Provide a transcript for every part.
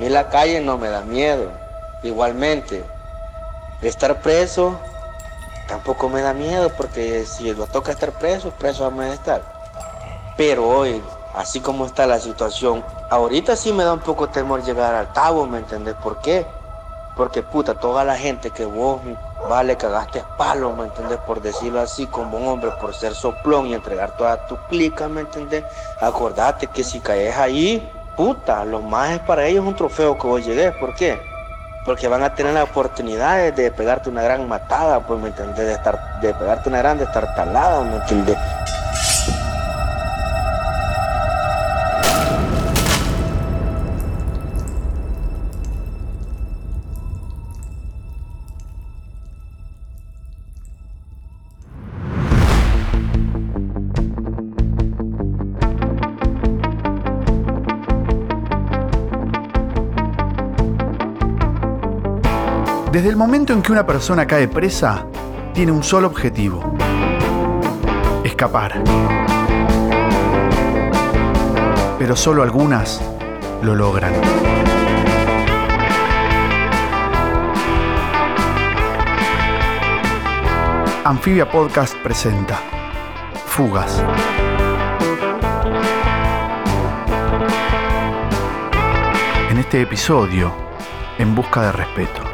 mí la calle no me da miedo. Igualmente, estar preso tampoco me da miedo porque si lo toca estar preso, preso vamos a estar. Pero hoy, así como está la situación, ahorita sí me da un poco temor llegar al cabo, ¿me entendés por qué? Porque puta, toda la gente que vos, vale, cagaste palo, ¿me entendés? Por decirlo así, como un hombre, por ser soplón y entregar toda tu clica, ¿me entendés? Acordate que si caes ahí, puta, lo más es para ellos un trofeo que vos llegues, ¿por qué? Porque van a tener la oportunidad de pegarte una gran matada, pues, ¿me entendés? De, estar, de pegarte una gran de estar talada, ¿me entendés? Desde el momento en que una persona cae presa, tiene un solo objetivo. Escapar. Pero solo algunas lo logran. Anfibia Podcast presenta Fugas. En este episodio, En busca de respeto.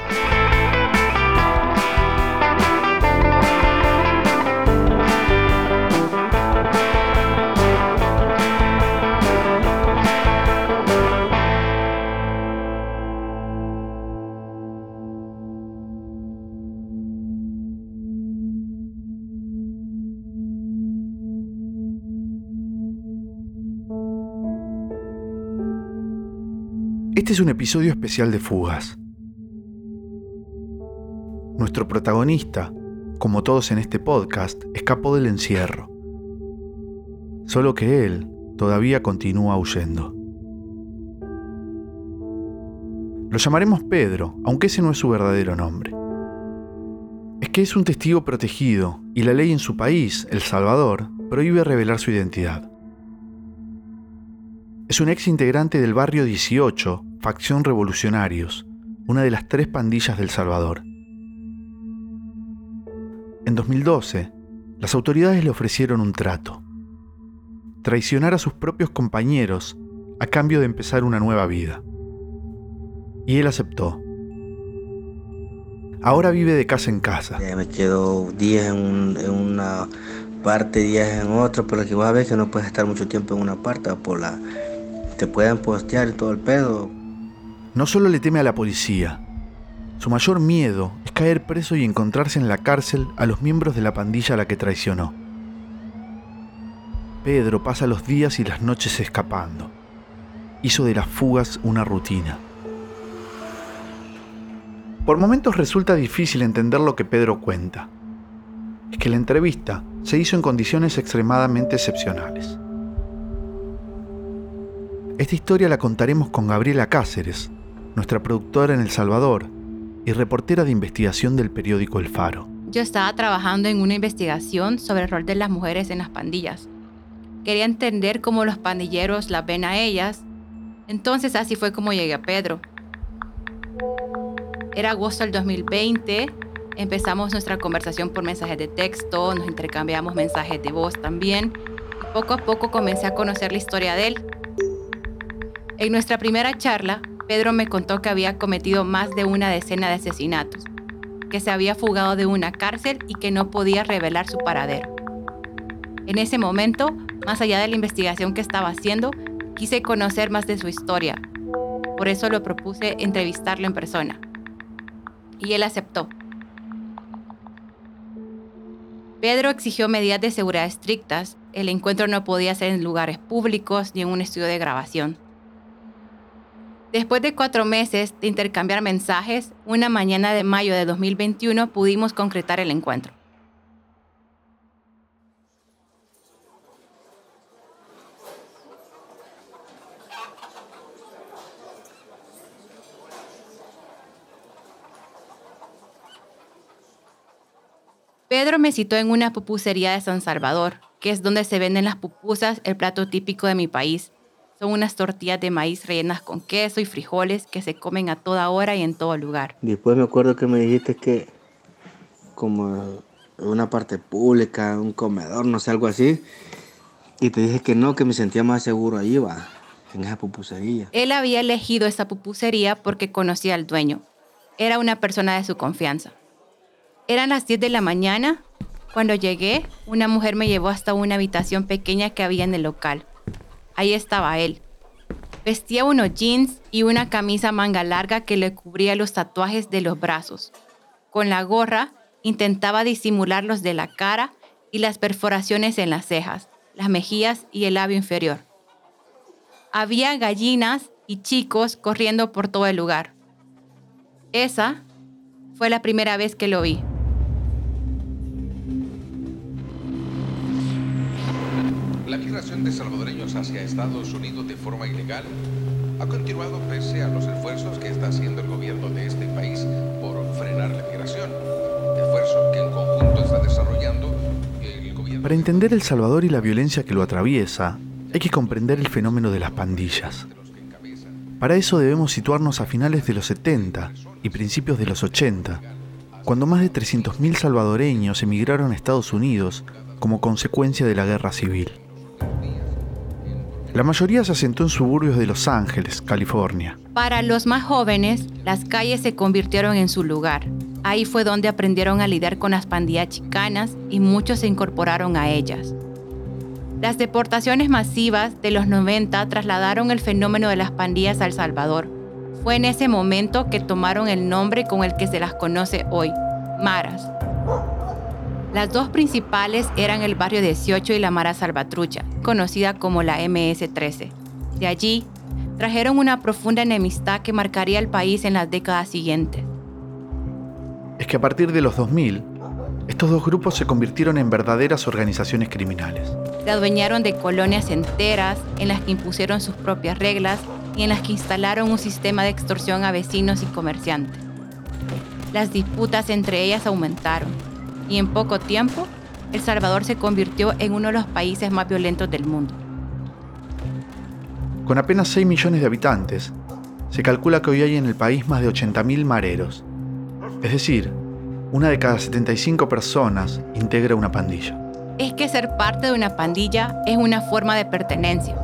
Este es un episodio especial de Fugas. Nuestro protagonista, como todos en este podcast, escapó del encierro. Solo que él todavía continúa huyendo. Lo llamaremos Pedro, aunque ese no es su verdadero nombre. Es que es un testigo protegido y la ley en su país, El Salvador, prohíbe revelar su identidad. Es un ex integrante del barrio 18, facción Revolucionarios, una de las tres pandillas del Salvador. En 2012, las autoridades le ofrecieron un trato. Traicionar a sus propios compañeros a cambio de empezar una nueva vida. Y él aceptó. Ahora vive de casa en casa. me quedo días en, una parte, días en otra, pero que vas a ver que no puedes estar mucho tiempo en una parte, por la te pueden postear y todo el pedo. No solo le teme a la policía, su mayor miedo es caer preso y encontrarse en la cárcel a los miembros de la pandilla a la que traicionó. Pedro pasa los días y las noches escapando. Hizo de las fugas una rutina. Por momentos resulta difícil entender lo que Pedro cuenta. Es que la entrevista se hizo en condiciones extremadamente excepcionales. Esta historia la contaremos con Gabriela Cáceres, nuestra productora en El Salvador y reportera de investigación del periódico El Faro. Yo estaba trabajando en una investigación sobre el rol de las mujeres en las pandillas. Quería entender cómo los pandilleros las ven a ellas. Entonces así fue como llegué a Pedro. Era agosto del 2020, empezamos nuestra conversación por mensajes de texto, nos intercambiamos mensajes de voz también. Y poco a poco comencé a conocer la historia de él. En nuestra primera charla, Pedro me contó que había cometido más de una decena de asesinatos, que se había fugado de una cárcel y que no podía revelar su paradero. En ese momento, más allá de la investigación que estaba haciendo, quise conocer más de su historia. Por eso lo propuse entrevistarlo en persona. Y él aceptó. Pedro exigió medidas de seguridad estrictas. El encuentro no podía ser en lugares públicos ni en un estudio de grabación. Después de cuatro meses de intercambiar mensajes, una mañana de mayo de 2021 pudimos concretar el encuentro. Pedro me citó en una pupusería de San Salvador, que es donde se venden las pupusas, el plato típico de mi país, Son unas tortillas de maíz rellenas con queso y frijoles que se comen a toda hora y en todo lugar. Después me acuerdo que me dijiste que como una parte pública, un comedor, no sé, algo así. Y te dije que no, que me sentía más seguro ahí, va, en esa pupusería. Él había elegido esa pupusería porque conocía al dueño. Era una persona de su confianza. Eran las 10 de la mañana. Cuando llegué, una mujer me llevó hasta una habitación pequeña que había en el local. Ahí estaba él. Vestía unos jeans y una camisa manga larga que le cubría los tatuajes de los brazos. Con la gorra intentaba disimular los de la cara y las perforaciones en las cejas, las mejillas y el labio inferior. Había gallinas y chicos corriendo por todo el lugar. Esa fue la primera vez que lo vi. La migración de salvadoreños hacia Estados Unidos de forma ilegal ha continuado pese a los esfuerzos que está haciendo el gobierno de este país por frenar la migración. Esfuerzo que en conjunto está desarrollando el gobierno. Para entender El Salvador y la violencia que lo atraviesa, hay que comprender el fenómeno de las pandillas. Para eso debemos situarnos a finales de los 70 y principios de los 80, cuando más de 300.000 salvadoreños emigraron a Estados Unidos como consecuencia de la guerra civil. La mayoría se asentó en suburbios de Los Ángeles, California. Para los más jóvenes, las calles se convirtieron en su lugar. Ahí fue donde aprendieron a lidiar con las pandillas chicanas y muchos se incorporaron a ellas. Las deportaciones masivas de los 90 trasladaron el fenómeno de las pandillas a El Salvador. Fue en ese momento que tomaron el nombre con el que se las conoce hoy, Maras. Las dos principales eran el barrio 18 y la Mara Salvatrucha, conocida como la MS-13. De allí, trajeron una profunda enemistad que marcaría el país en las décadas siguientes. Es que a partir de los 2000, estos dos grupos se convirtieron en verdaderas organizaciones criminales. Se adueñaron de colonias enteras en las que impusieron sus propias reglas y en las que instalaron un sistema de extorsión a vecinos y comerciantes. Las disputas entre ellas aumentaron y en poco tiempo El Salvador se convirtió en uno de los países más violentos del mundo. Con apenas 6 millones de habitantes, se calcula que hoy hay en el país más de 80.000 mareros. Es decir, una de cada 75 personas integra una pandilla. Es que ser parte de una pandilla es una forma de pertenencia,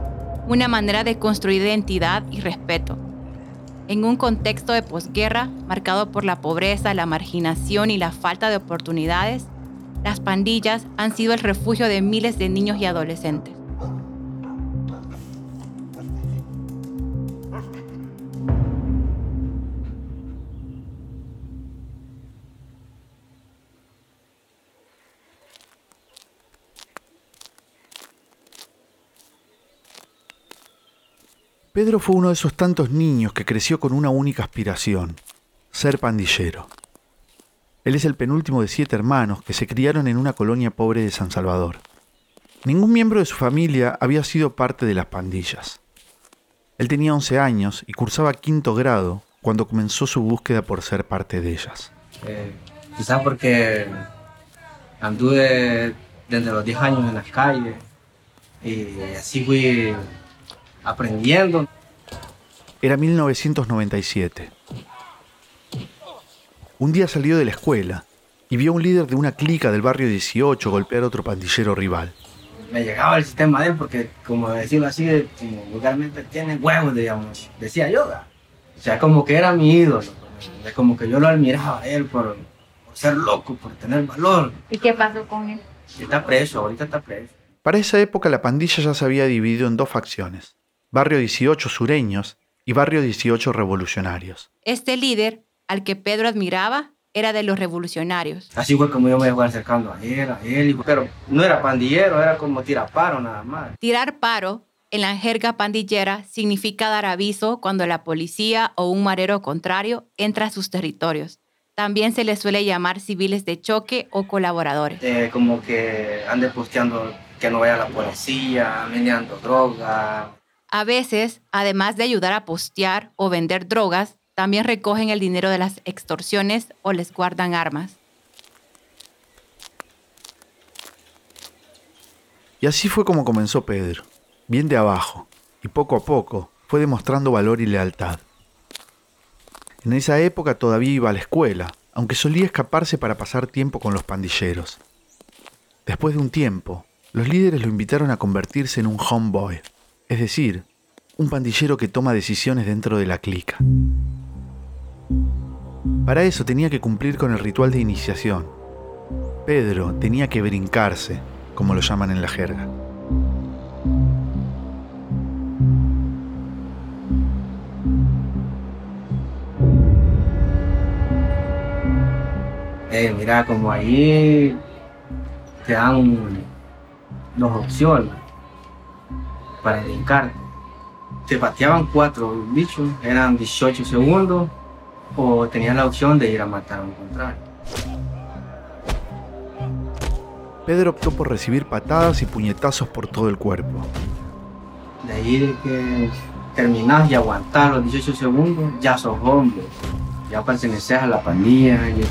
una manera de construir identidad y respeto. En un contexto de posguerra marcado por la pobreza, la marginación y la falta de oportunidades, las pandillas han sido el refugio de miles de niños y adolescentes. Pedro fue uno de esos tantos niños que creció con una única aspiración, ser pandillero. Él es el penúltimo de siete hermanos que se criaron en una colonia pobre de San Salvador. Ningún miembro de su familia había sido parte de las pandillas. Él tenía 11 años y cursaba quinto grado cuando comenzó su búsqueda por ser parte de ellas. Eh, quizás porque anduve desde los 10 años en las calles y así fui aprendiendo. Era 1997. Un día salió de la escuela y vio a un líder de una clica del barrio 18 golpear a otro pandillero rival. Me llegaba el sistema de él porque, como decirlo así, como vulgarmente tiene huevos, digamos, decía yoga. O sea, como que era mi ídolo. Como que yo lo admiraba a él por, por ser loco, por tener valor. ¿Y qué pasó con él? Está preso, ahorita está preso. Para esa época la pandilla ya se había dividido en dos facciones, Barrio 18 sureños y Barrio 18 revolucionarios. Este líder, al que Pedro admiraba, era de los revolucionarios. Así fue como yo me fui acercando a él, a él. Pero no era pandillero, era como tiraparo nada más. Tirar paro, en la jerga pandillera, significa dar aviso cuando la policía o un marero contrario entra a sus territorios. También se les suele llamar civiles de choque o colaboradores. Eh, como que ande posteando que no vaya la policía, meneando droga. A veces, además de ayudar a postear o vender drogas, también recogen el dinero de las extorsiones o les guardan armas. Y así fue como comenzó Pedro, bien de abajo, y poco a poco fue demostrando valor y lealtad. En esa época todavía iba a la escuela, aunque solía escaparse para pasar tiempo con los pandilleros. Después de un tiempo, los líderes lo invitaron a convertirse en un homeboy, es decir, un pandillero que toma decisiones dentro de la clica. Para eso tenía que cumplir con el ritual de iniciación. Pedro tenía que brincarse, como lo llaman en la jerga. Eh, mira, como ahí te dan dos opciones para brincarte. Te pateaban cuatro bichos, eran 18 segundos, o tenías la opción de ir a matar a un contrario. Pedro optó por recibir patadas y puñetazos por todo el cuerpo. De ahí de que terminás y aguantás los 18 segundos, ya sos hombre, ya perteneces a la pandilla. y-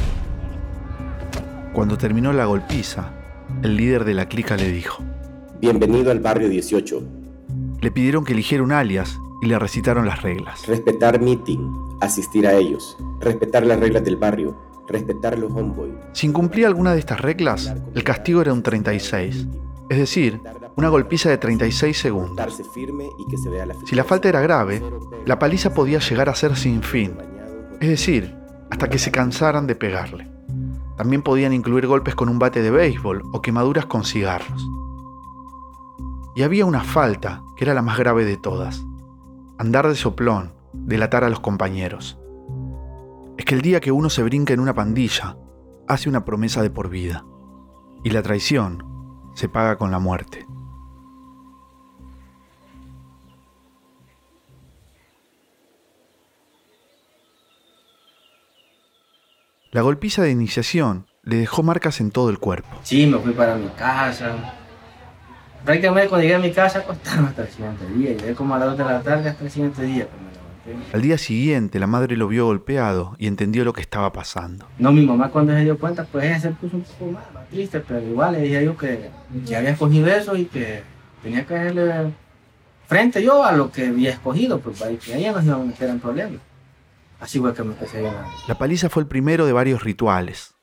Cuando terminó la golpiza, el líder de la clica le dijo. Bienvenido al barrio 18. Le pidieron que eligiera un alias y le recitaron las reglas. Respetar meeting, asistir a ellos, respetar las reglas del barrio, respetar los homeboy. Si incumplía alguna de estas reglas, el castigo era un 36, es decir, una golpiza de 36 segundos. Si la falta era grave, la paliza podía llegar a ser sin fin, es decir, hasta que se cansaran de pegarle. También podían incluir golpes con un bate de béisbol o quemaduras con cigarros. Y había una falta que era la más grave de todas. Andar de soplón, delatar a los compañeros. Es que el día que uno se brinca en una pandilla, hace una promesa de por vida. Y la traición se paga con la muerte. La golpiza de iniciación le dejó marcas en todo el cuerpo. Sí, me fui para mi casa. Prácticamente cuando llegué a mi casa acostaba hasta el siguiente día. Llegué como a las 2 de la tarde hasta el siguiente día. levanté. Al día siguiente, la madre lo vio golpeado y entendió lo que estaba pasando. No, mi mamá cuando se dio cuenta, pues ella se puso un poco más, más triste, pero igual le dije yo que, que había escogido eso y que tenía que hacerle frente yo a lo que había escogido, pues para que ella no se iba a meter en problemas. Así fue que me empecé a llenar. La paliza fue el primero de varios rituales.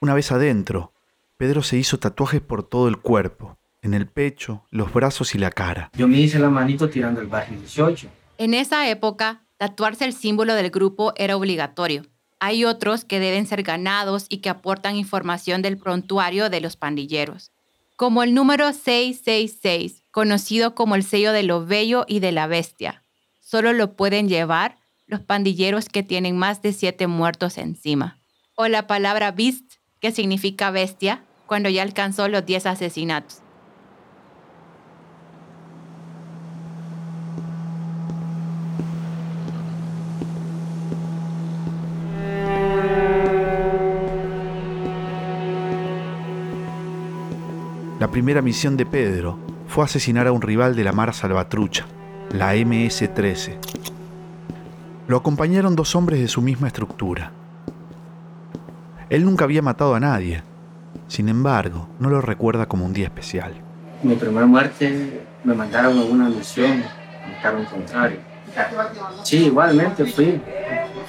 Una vez adentro, Pedro se hizo tatuajes por todo el cuerpo, en el pecho, los brazos y la cara. Yo me hice la manito tirando el barrio 18. En esa época, tatuarse el símbolo del grupo era obligatorio. Hay otros que deben ser ganados y que aportan información del prontuario de los pandilleros, como el número 666, conocido como el sello de lo bello y de la bestia. Solo lo pueden llevar los pandilleros que tienen más de siete muertos encima. O la palabra beast, que significa bestia, cuando ya alcanzó los 10 asesinatos. Primera misión de Pedro fue asesinar a un rival de la Mar Salvatrucha, la MS-13. Lo acompañaron dos hombres de su misma estructura. Él nunca había matado a nadie, sin embargo, no lo recuerda como un día especial. Mi primera muerte me mandaron a una misión, me mataron contrario. Sí, igualmente fui.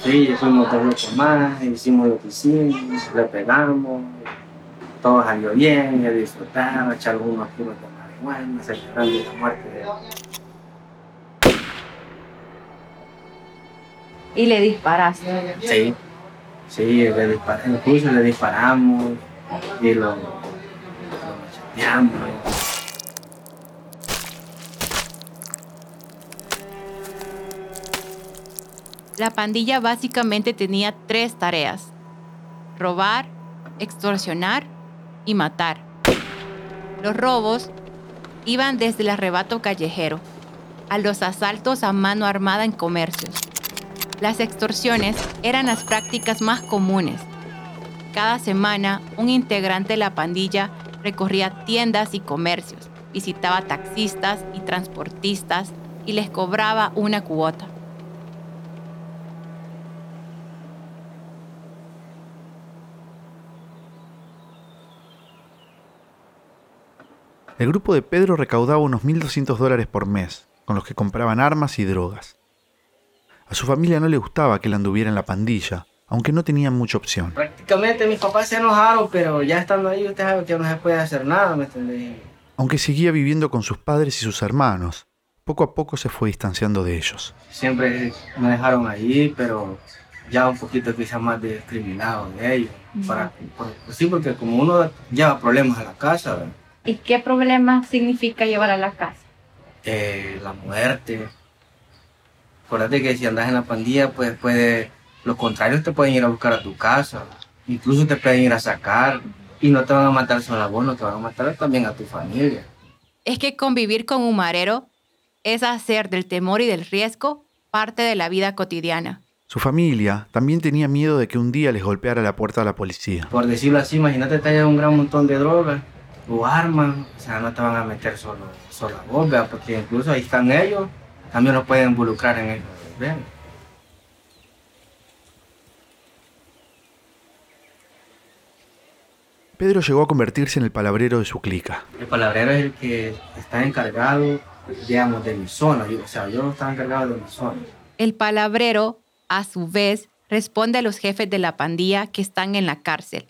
Sí, fuimos dos locos más, hicimos lo que hicimos, le pegamos, todo salió bien, yo disfrutaba, echar algunos kilos de marihuana, celebrando la muerte de Y le disparaste. Sí, sí, le dispar- incluso le disparamos y lo, lo macheteamos. La pandilla básicamente tenía tres tareas. Robar, extorsionar y matar. Los robos iban desde el arrebato callejero a los asaltos a mano armada en comercios. Las extorsiones eran las prácticas más comunes. Cada semana, un integrante de la pandilla recorría tiendas y comercios, visitaba taxistas y transportistas y les cobraba una cuota. El grupo de Pedro recaudaba unos 1.200 dólares por mes con los que compraban armas y drogas. A su familia no le gustaba que él anduviera en la pandilla, aunque no tenían mucha opción. Prácticamente mis papás se enojaron, pero ya estando ahí usted sabe que no se puede hacer nada, ¿me entendés? Aunque seguía viviendo con sus padres y sus hermanos, poco a poco se fue distanciando de ellos. Siempre me dejaron ahí, pero ya un poquito quizás más discriminado de ellos. Para, por- pues sí, porque como uno lleva problemas a la casa, ¿verdad? ¿Y qué problema significa llevar a la casa? Eh, la muerte. Acuérdate que si andas en la pandilla, pues puede, los contrarios te pueden ir a buscar a tu casa, incluso te pueden ir a sacar y no te van a matar solo a vos, no te van a matar también a tu familia. Es que convivir con un marero es hacer del temor y del riesgo parte de la vida cotidiana. Su familia también tenía miedo de que un día les golpeara la puerta a la policía. Por decirlo así, imagínate te un gran montón de drogas o armas, o sea, no te van a meter solo, solo a vos, ¿verdad? porque incluso ahí están ellos, también los pueden involucrar en eso. ¿ven? Pedro llegó a convertirse en el palabrero de su clica. El palabrero es el que está encargado, digamos, de mi zona, o sea, yo estaba encargado de mi zona. El palabrero, a su vez, responde a los jefes de la pandilla que están en la cárcel.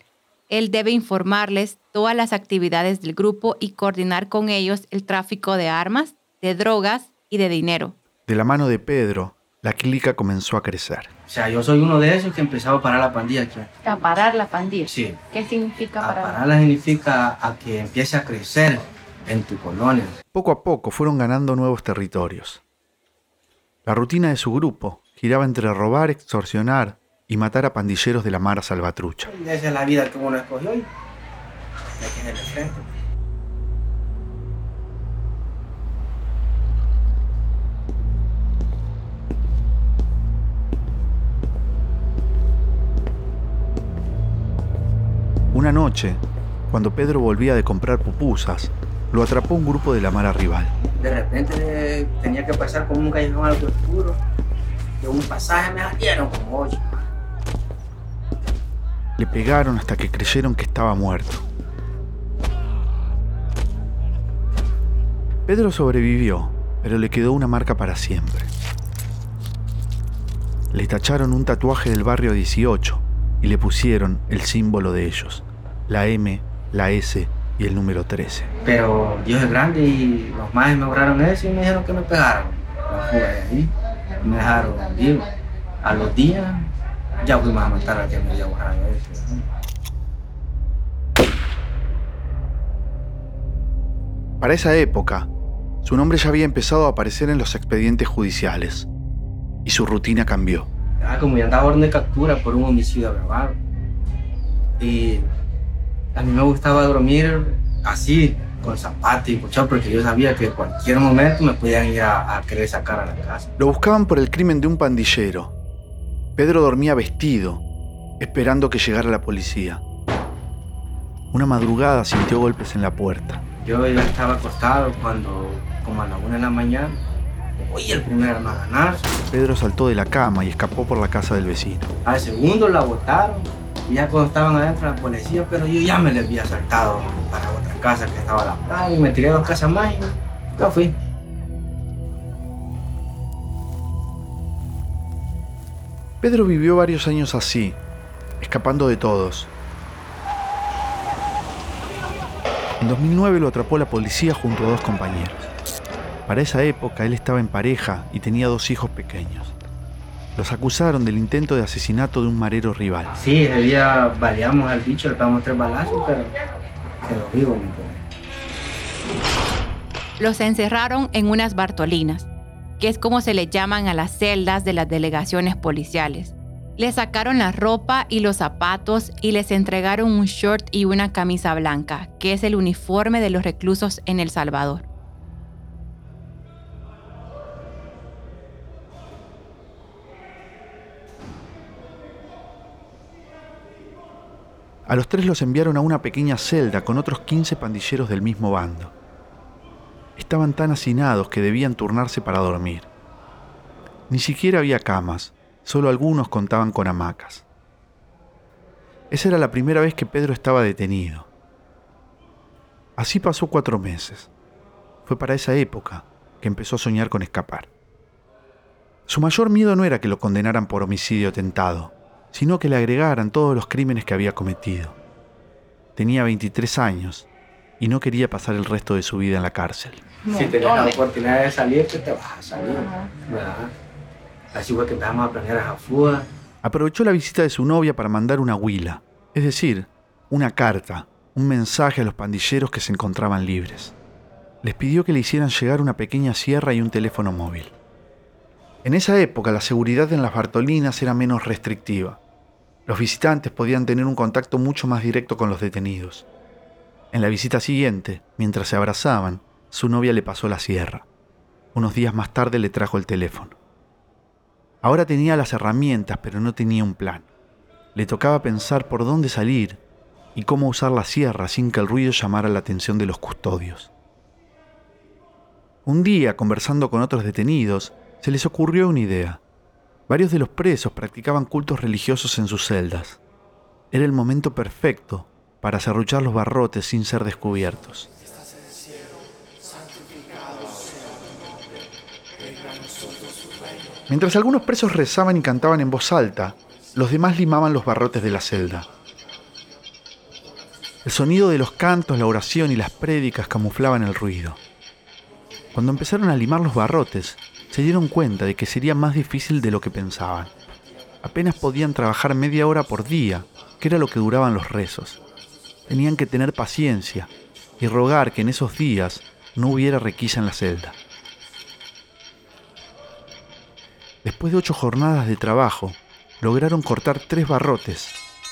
Él debe informarles todas las actividades del grupo y coordinar con ellos el tráfico de armas, de drogas y de dinero. De la mano de Pedro, la clica comenzó a crecer. O sea, yo soy uno de esos que empezaba a parar la pandilla aquí. A parar la pandilla. Sí, ¿Qué significa a parar? pararla significa a que empiece a crecer en tu colonia. Poco a poco fueron ganando nuevos territorios. La rutina de su grupo giraba entre robar, extorsionar y matar a pandilleros de la Mara Salvatrucha. Esa es la vida que uno escogió y hay que hacerle frente. Una noche, cuando Pedro volvía de comprar pupusas, lo atrapó un grupo de la Mara rival. De repente eh, tenía que pasar por un callejón algo oscuro. De un pasaje me dieron como ocho. Le pegaron hasta que creyeron que estaba muerto. Pedro sobrevivió, pero le quedó una marca para siempre. Le tacharon un tatuaje del barrio 18 y le pusieron el símbolo de ellos, la M, la S y el número 13. Pero Dios es grande y los más me borraron eso y me dijeron que me pegaron. Me dejaron vivo. A los días ya fuimos a matar al que me borrado eso. Para esa época, su nombre ya había empezado a aparecer en los expedientes judiciales y su rutina cambió. Ah, como ya andaba orden de captura por un homicidio agravado. Y a mí me gustaba dormir así, con zapatos y puchado, porque yo sabía que en cualquier momento me podían ir a, a querer sacar a la casa. Lo buscaban por el crimen de un pandillero. Pedro dormía vestido, esperando que llegara la policía. Una madrugada sintió golpes en la puerta. Yo ya estaba acostado cuando, como a la una de la mañana, oí el primer armaganazo. Pedro saltó de la cama y escapó por la casa del vecino. Al segundo la botaron. Y ya cuando estaban adentro la policía, pero yo ya me les había saltado para otra casa que estaba a la par y me tiré dos casas más y yo fui. Pedro vivió varios años así, escapando de todos. En 2009 lo atrapó la policía junto a dos compañeros. Para esa época él estaba en pareja y tenía dos hijos pequeños. Los acusaron del intento de asesinato de un marero rival. Sí, ese día baleamos al bicho, le pegamos tres balazos, pero quedó vivo. mi pobre. Los encerraron en unas Bartolinas, que es como se le llaman a las celdas de las delegaciones policiales. Les sacaron la ropa y los zapatos y les entregaron un short y una camisa blanca, que es el uniforme de los reclusos en El Salvador. A los tres los enviaron a una pequeña celda con otros 15 pandilleros del mismo bando. Estaban tan hacinados que debían turnarse para dormir. Ni siquiera había camas, solo algunos contaban con hamacas. Esa era la primera vez que Pedro estaba detenido. Así pasó cuatro meses. Fue para esa época que empezó a soñar con escapar. Su mayor miedo no era que lo condenaran por homicidio tentado, sino que le agregaran todos los crímenes que había cometido. Tenía 23 años y no quería pasar el resto de su vida en la cárcel. Si tenés la oportunidad de salir, que te vas a salir. ¿verdad? Así fue que empezamos a planear a fuga. Aprovechó la visita de su novia para mandar una huila, es decir, una carta, un mensaje a los pandilleros que se encontraban libres. Les pidió que le hicieran llegar una pequeña sierra y un teléfono móvil. En esa época la seguridad en las Bartolinas era menos restrictiva. Los visitantes podían tener un contacto mucho más directo con los detenidos. En la visita siguiente, mientras se abrazaban, su novia le pasó la sierra. Unos días más tarde le trajo el teléfono. Ahora tenía las herramientas, pero no tenía un plan. Le tocaba pensar por dónde salir y cómo usar la sierra sin que el ruido llamara la atención de los custodios. Un día, conversando con otros detenidos, se les ocurrió una idea. Varios de los presos practicaban cultos religiosos en sus celdas. Era el momento perfecto para serruchar los barrotes sin ser descubiertos. Mientras algunos presos rezaban y cantaban en voz alta, los demás limaban los barrotes de la celda. El sonido de los cantos, la oración y las prédicas camuflaban el ruido. Cuando empezaron a limar los barrotes, se dieron cuenta de que sería más difícil de lo que pensaban. Apenas podían trabajar media hora por día, que era lo que duraban los rezos. Tenían que tener paciencia y rogar que en esos días no hubiera requisa en la celda. Después de ocho jornadas de trabajo, lograron cortar tres barrotes,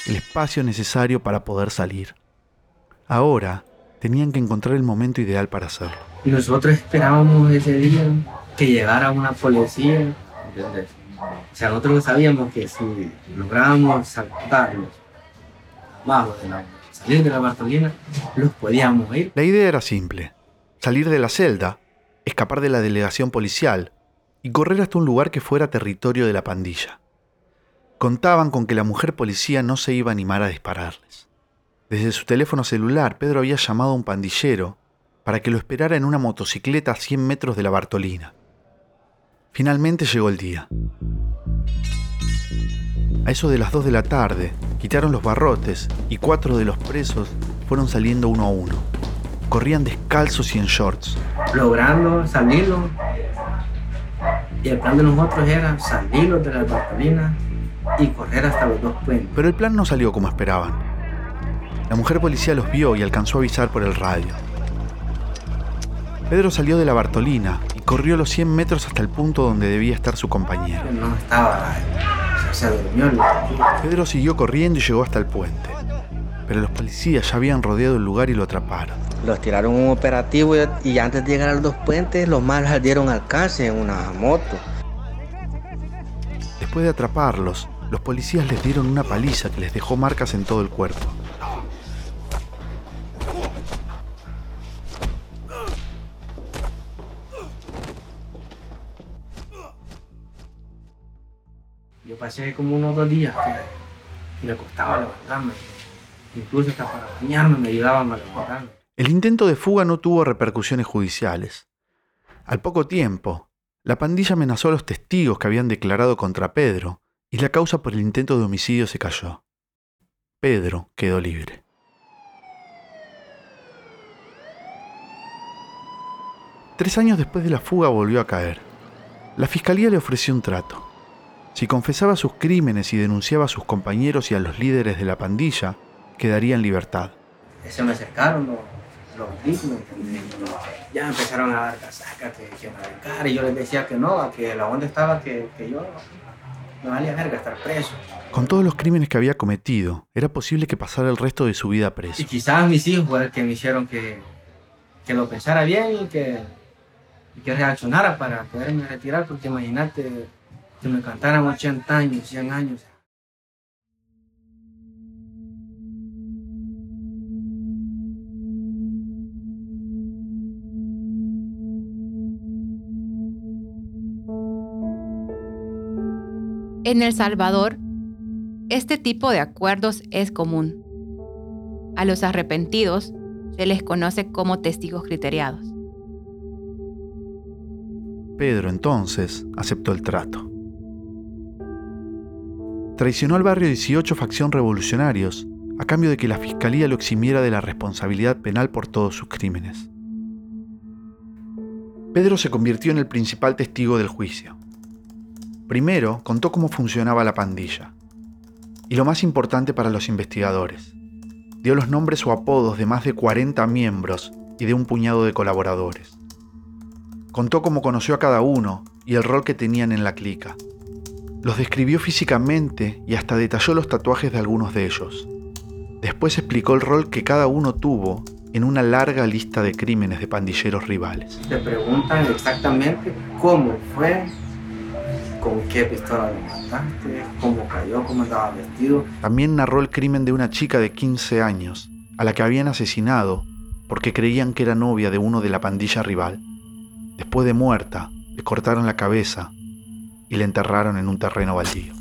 el espacio necesario para poder salir. Ahora tenían que encontrar el momento ideal para hacerlo. Nosotros esperábamos ese día que llegara una policía. O sea, nosotros sabíamos que si lográbamos saltarlos bajo de la, salir de la Bartolina, los podíamos ir. La idea era simple, salir de la celda, escapar de la delegación policial y correr hasta un lugar que fuera territorio de la pandilla. Contaban con que la mujer policía no se iba a animar a dispararles. Desde su teléfono celular, Pedro había llamado a un pandillero para que lo esperara en una motocicleta a 100 metros de la Bartolina. Finalmente llegó el día. A eso de las 2 de la tarde, quitaron los barrotes y cuatro de los presos fueron saliendo uno a uno. Corrían descalzos y en shorts. Logrando salirlo. Y el plan de nosotros era salirlos de la Bartolina y correr hasta los dos puentes. Pero el plan no salió como esperaban. La mujer policía los vio y alcanzó a avisar por el radio. Pedro salió de la Bartolina y corrió los 100 metros hasta el punto donde debía estar su compañero. No estaba, se durmió. el- Pedro siguió corriendo y llegó hasta el puente. Pero los policías ya habían rodeado el lugar y lo atraparon. Los tiraron un operativo y, y antes de llegar a los dos puentes, los malos dieron alcance en una moto. Después de atraparlos, los policías les dieron una paliza que les dejó marcas en todo el cuerpo. Yo pasé como unos dos días que me costaba levantarme. Incluso hasta para bañarme me ayudaban a levantarme. El intento de fuga no tuvo repercusiones judiciales. Al poco tiempo, la pandilla amenazó a los testigos que habían declarado contra Pedro y la causa por el intento de homicidio se cayó. Pedro quedó libre. Tres años después de la fuga volvió a caer. La fiscalía le ofreció un trato. Si confesaba sus crímenes y denunciaba a sus compañeros y a los líderes de la pandilla, quedaría en libertad. Se me acercaron los, los ritmos, ya empezaron a dar casacas que, que arrancar y yo les decía que no, que la onda estaba que, que yo me valía verga estar preso. Con todos los crímenes que había cometido, era posible que pasara el resto de su vida preso. Y quizás mis hijos fueron los que me hicieron que, que lo pensara bien y que, y que reaccionara para poderme retirar, porque imagínate que me cantaran 80 años, 100 años. En El Salvador, este tipo de acuerdos es común. A los arrepentidos se les conoce como testigos criteriados. Pedro entonces aceptó el trato. Traicionó al barrio 18 facción revolucionarios a cambio de que la fiscalía lo eximiera de la responsabilidad penal por todos sus crímenes. Pedro se convirtió en el principal testigo del juicio. Primero contó cómo funcionaba la pandilla. Y lo más importante para los investigadores, dio los nombres o apodos de más de 40 miembros y de un puñado de colaboradores. Contó cómo conoció a cada uno y el rol que tenían en la clica. Los describió físicamente y hasta detalló los tatuajes de algunos de ellos. Después explicó el rol que cada uno tuvo en una larga lista de crímenes de pandilleros rivales. Te preguntan exactamente cómo fue, con qué pistola lo mataste, cómo cayó, cómo estaba vestido. También narró el crimen de una chica de 15 años, a la que habían asesinado porque creían que era novia de uno de la pandilla rival. Después de muerta, le cortaron la cabeza y la enterraron en un terreno baldío.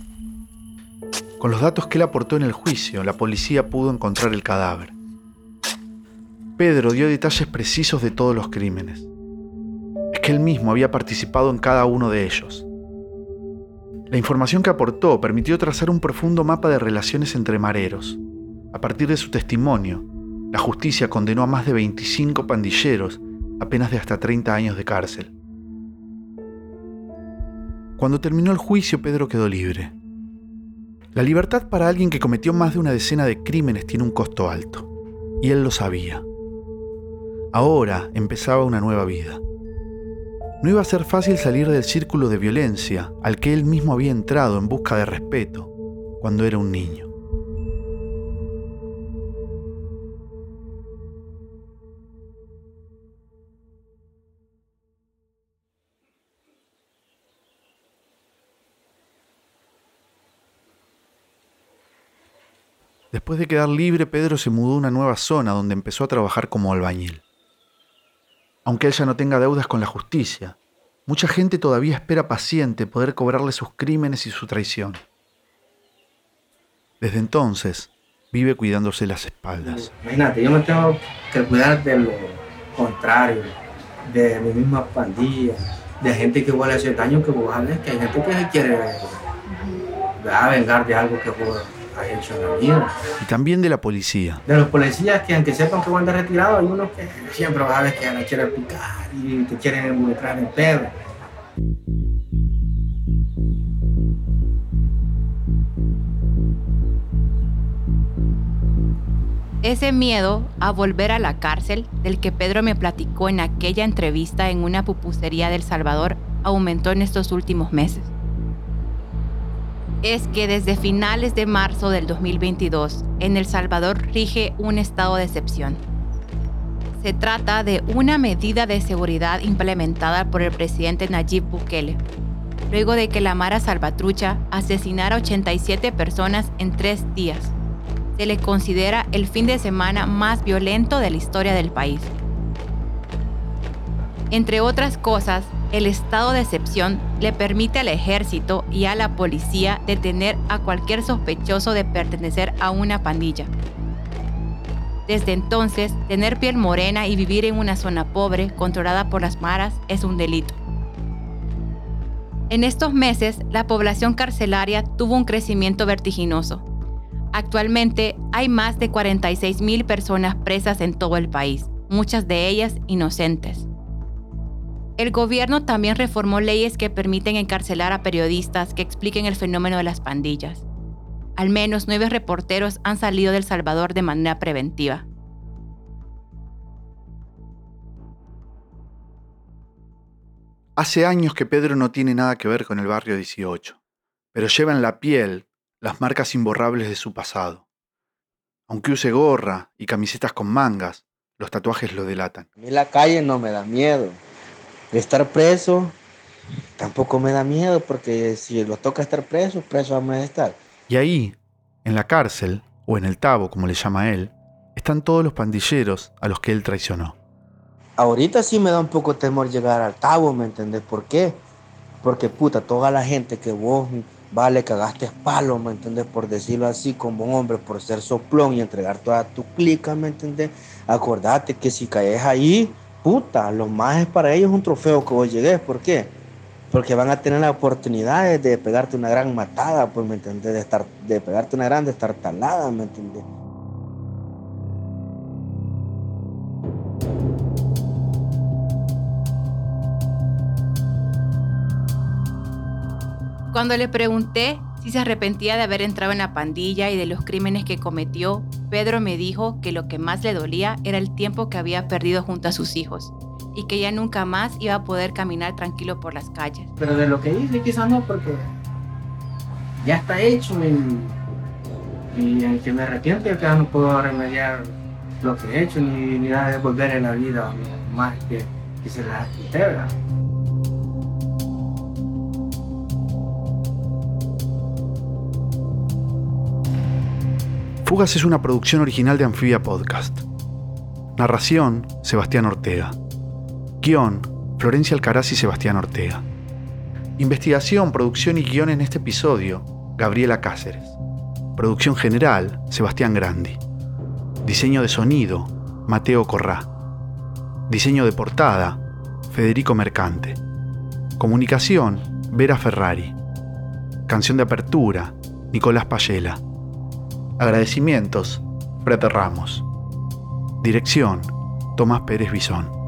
Con los datos que él aportó en el juicio, la policía pudo encontrar el cadáver. Pedro dio detalles precisos de todos los crímenes. Es que él mismo había participado en cada uno de ellos. La información que aportó permitió trazar un profundo mapa de relaciones entre mareros. A partir de su testimonio, la justicia condenó a más de 25 pandilleros a penas de hasta 30 años de cárcel. Cuando terminó el juicio, Pedro quedó libre. La libertad para alguien que cometió más de una decena de crímenes tiene un costo alto, y él lo sabía. Ahora empezaba una nueva vida. No iba a ser fácil salir del círculo de violencia al que él mismo había entrado en busca de respeto cuando era un niño. Después de quedar libre, Pedro se mudó a una nueva zona donde empezó a trabajar como albañil. Aunque él ya no tenga deudas con la justicia, mucha gente todavía espera paciente poder cobrarle sus crímenes y su traición. Desde entonces, vive cuidándose las espaldas. Imagínate, yo me tengo que cuidar de lo contrario, de mi misma pandilla, de gente que vuelve a hacer daño que vos que hay gente que se quiere ¿verdad? vengar de algo que vos has hecho en la vida. Y también de la policía. De los policías que aunque sepan que van de retirado, hay unos que siempre vas a ver que no quieren picar y te quieren involucrar en pedo. Ese miedo a volver a la cárcel del que Pedro me platicó en aquella entrevista en una pupusería del Salvador aumentó en estos últimos meses. Es que desde finales de marzo del 2022, en El Salvador rige un estado de excepción. Se trata de una medida de seguridad implementada por el presidente Nayib Bukele, luego de que la Mara Salvatrucha asesinara 87 personas en tres días se le considera el fin de semana más violento de la historia del país. Entre otras cosas, el estado de excepción le permite al ejército y a la policía detener a cualquier sospechoso de pertenecer a una pandilla. Desde entonces, tener piel morena y vivir en una zona pobre controlada por las maras es un delito. En estos meses, la población carcelaria tuvo un crecimiento vertiginoso. Actualmente hay más de 46 mil personas presas en todo el país, muchas de ellas inocentes. El gobierno también reformó leyes que permiten encarcelar a periodistas que expliquen el fenómeno de las pandillas. Al menos nueve reporteros han salido del Salvador de manera preventiva. Hace años que Pedro no tiene nada que ver con el barrio 18, pero lleva en la piel las marcas imborrables de su pasado. Aunque use gorra y camisetas con mangas, los tatuajes lo delatan. A mí la calle no me da miedo. Estar preso tampoco me da miedo porque si lo toca estar preso, preso vamos a estar. Y ahí, en la cárcel, o en el tabo como le llama él, están todos los pandilleros a los que él traicionó. Ahorita sí me da un poco temor llegar al tabo, ¿me entendés? ¿Por qué? Porque puta, toda la gente que vos vale, cagaste palo, ¿me entendés? Por decirlo así, como hombre, por ser soplón y entregar toda tu clica, ¿me entendés? Acordate que si caes ahí, puta, lo más es para ellos un trofeo que vos llegues. ¿Por qué? Porque van a tener la oportunidad de pegarte una gran matada, pues, ¿me entendés? De, estar, de pegarte una gran destartalada, ¿me entendés? Cuando le pregunté si se arrepentía de haber entrado en la pandilla y de los crímenes que cometió, Pedro me dijo que lo que más le dolía era el tiempo que había perdido junto a sus hijos y que ya nunca más iba a poder caminar tranquilo por las calles. Pero de lo que hice quizás no, porque ya está hecho y, y el que me arrepiento yo no puedo remediar lo que he hecho ni, ni nada de volver en la vida más que, que se la quité, Fugas es una producción original de Anfibia Podcast. Narración, Sebastián Ortega. Guión, Florencia Alcaraz y Sebastián Ortega. Investigación, producción y guion en este episodio, Gabriela Cáceres. Producción general, Sebastián Grandi. Diseño de sonido, Mateo Corrá. Diseño de portada, Federico Mercante. Comunicación, Vera Ferrari. Canción de apertura, Nicolás Payela. Agradecimientos, Frete Ramos. Dirección, Tomás Pérez Bisón.